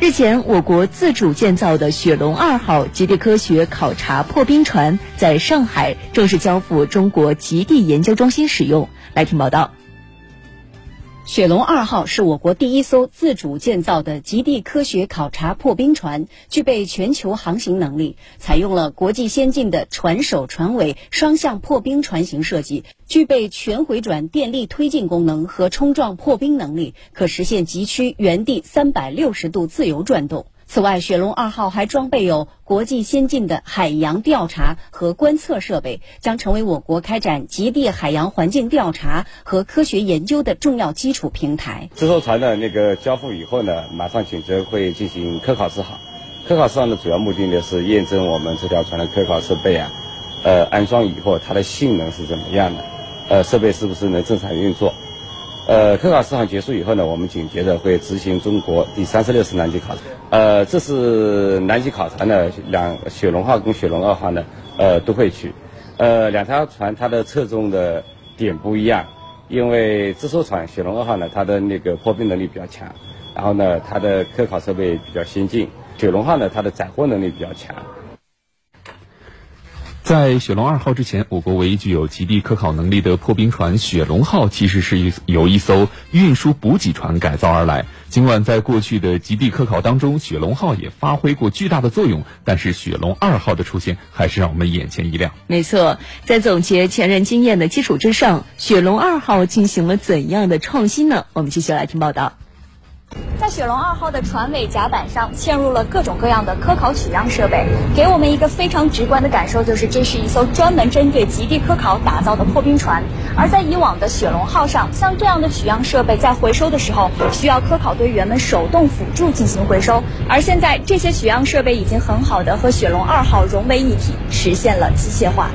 日前，我国自主建造的雪龙二号极地科学考察破冰船在上海正式交付中国极地研究中心使用。来听报道。雪龙二号是我国第一艘自主建造的极地科学考察破冰船，具备全球航行能力，采用了国际先进的船首船尾双向破冰船型设计，具备全回转电力推进功能和冲撞破冰能力，可实现极区原地三百六十度自由转动。此外，雪龙二号还装备有国际先进的海洋调查和观测设备，将成为我国开展极地海洋环境调查和科学研究的重要基础平台。这艘船的那个交付以后呢，马上紧接会进行科考试航。科考试航的主要目的呢是验证我们这条船的科考设备啊，呃，安装以后它的性能是怎么样的，呃，设备是不是能正常运作。呃，科考试航结束以后呢，我们紧接着会执行中国第三十六次南极考察。呃，这是南极考察呢，两雪龙号跟雪龙二号呢，呃，都会去。呃，两条船它的侧重的点不一样，因为这艘船雪龙二号呢，它的那个破冰能力比较强，然后呢，它的科考设备比较先进。雪龙号呢，它的载货能力比较强。在雪龙二号之前，我国唯一具有极地科考能力的破冰船雪龙号，其实是由一艘运输补给船改造而来。尽管在过去的极地科考当中，雪龙号也发挥过巨大的作用，但是雪龙二号的出现还是让我们眼前一亮。没错，在总结前人经验的基础之上，雪龙二号进行了怎样的创新呢？我们继续来听报道。在雪龙二号的船尾甲板上嵌入了各种各样的科考取样设备，给我们一个非常直观的感受，就是这是一艘专门针对极地科考打造的破冰船。而在以往的雪龙号上，像这样的取样设备在回收的时候，需要科考队员们手动辅助进行回收。而现在，这些取样设备已经很好的和雪龙二号融为一体，实现了机械化。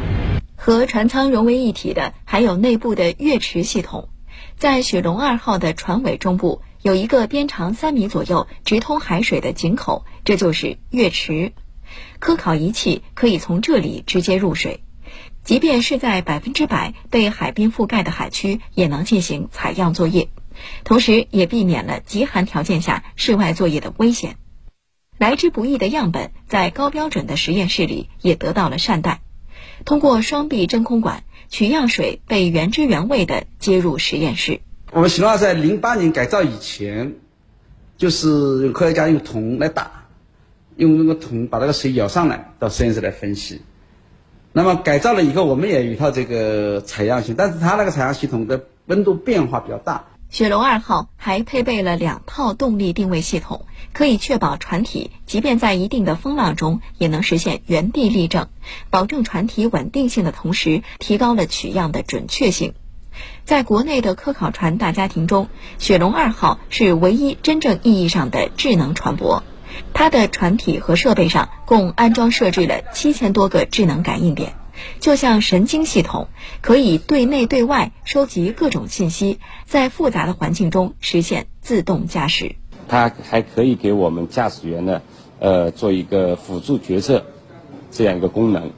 和船舱融为一体的，还有内部的跃池系统。在雪龙二号的船尾中部。有一个边长三米左右、直通海水的井口，这就是月池。科考仪器可以从这里直接入水，即便是在百分之百被海冰覆盖的海区，也能进行采样作业，同时也避免了极寒条件下室外作业的危险。来之不易的样本，在高标准的实验室里也得到了善待。通过双臂真空管，取样水被原汁原味地接入实验室。我们雪龙号在零八年改造以前，就是用科学家用桶来打，用那个桶把那个水舀上来到实验室来分析。那么改造了以后，我们也有一套这个采样系统，但是它那个采样系统的温度变化比较大。雪龙二号还配备了两套动力定位系统，可以确保船体即便在一定的风浪中也能实现原地立正，保证船体稳定性的同时，提高了取样的准确性。在国内的科考船大家庭中，雪龙二号是唯一真正意义上的智能船舶。它的船体和设备上共安装设置了七千多个智能感应点，就像神经系统，可以对内对外收集各种信息，在复杂的环境中实现自动驾驶。它还可以给我们驾驶员呢，呃，做一个辅助决策这样一个功能。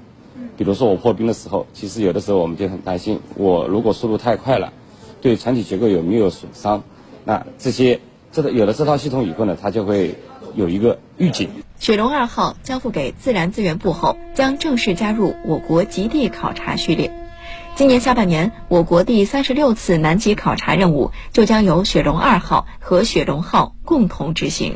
比如说我破冰的时候，其实有的时候我们就很担心，我如果速度太快了，对船体结构有没有损伤？那这些这个有了这套系统以后呢，它就会有一个预警。雪龙二号交付给自然资源部后，将正式加入我国极地考察序列。今年下半年，我国第三十六次南极考察任务就将由雪龙二号和雪龙号共同执行。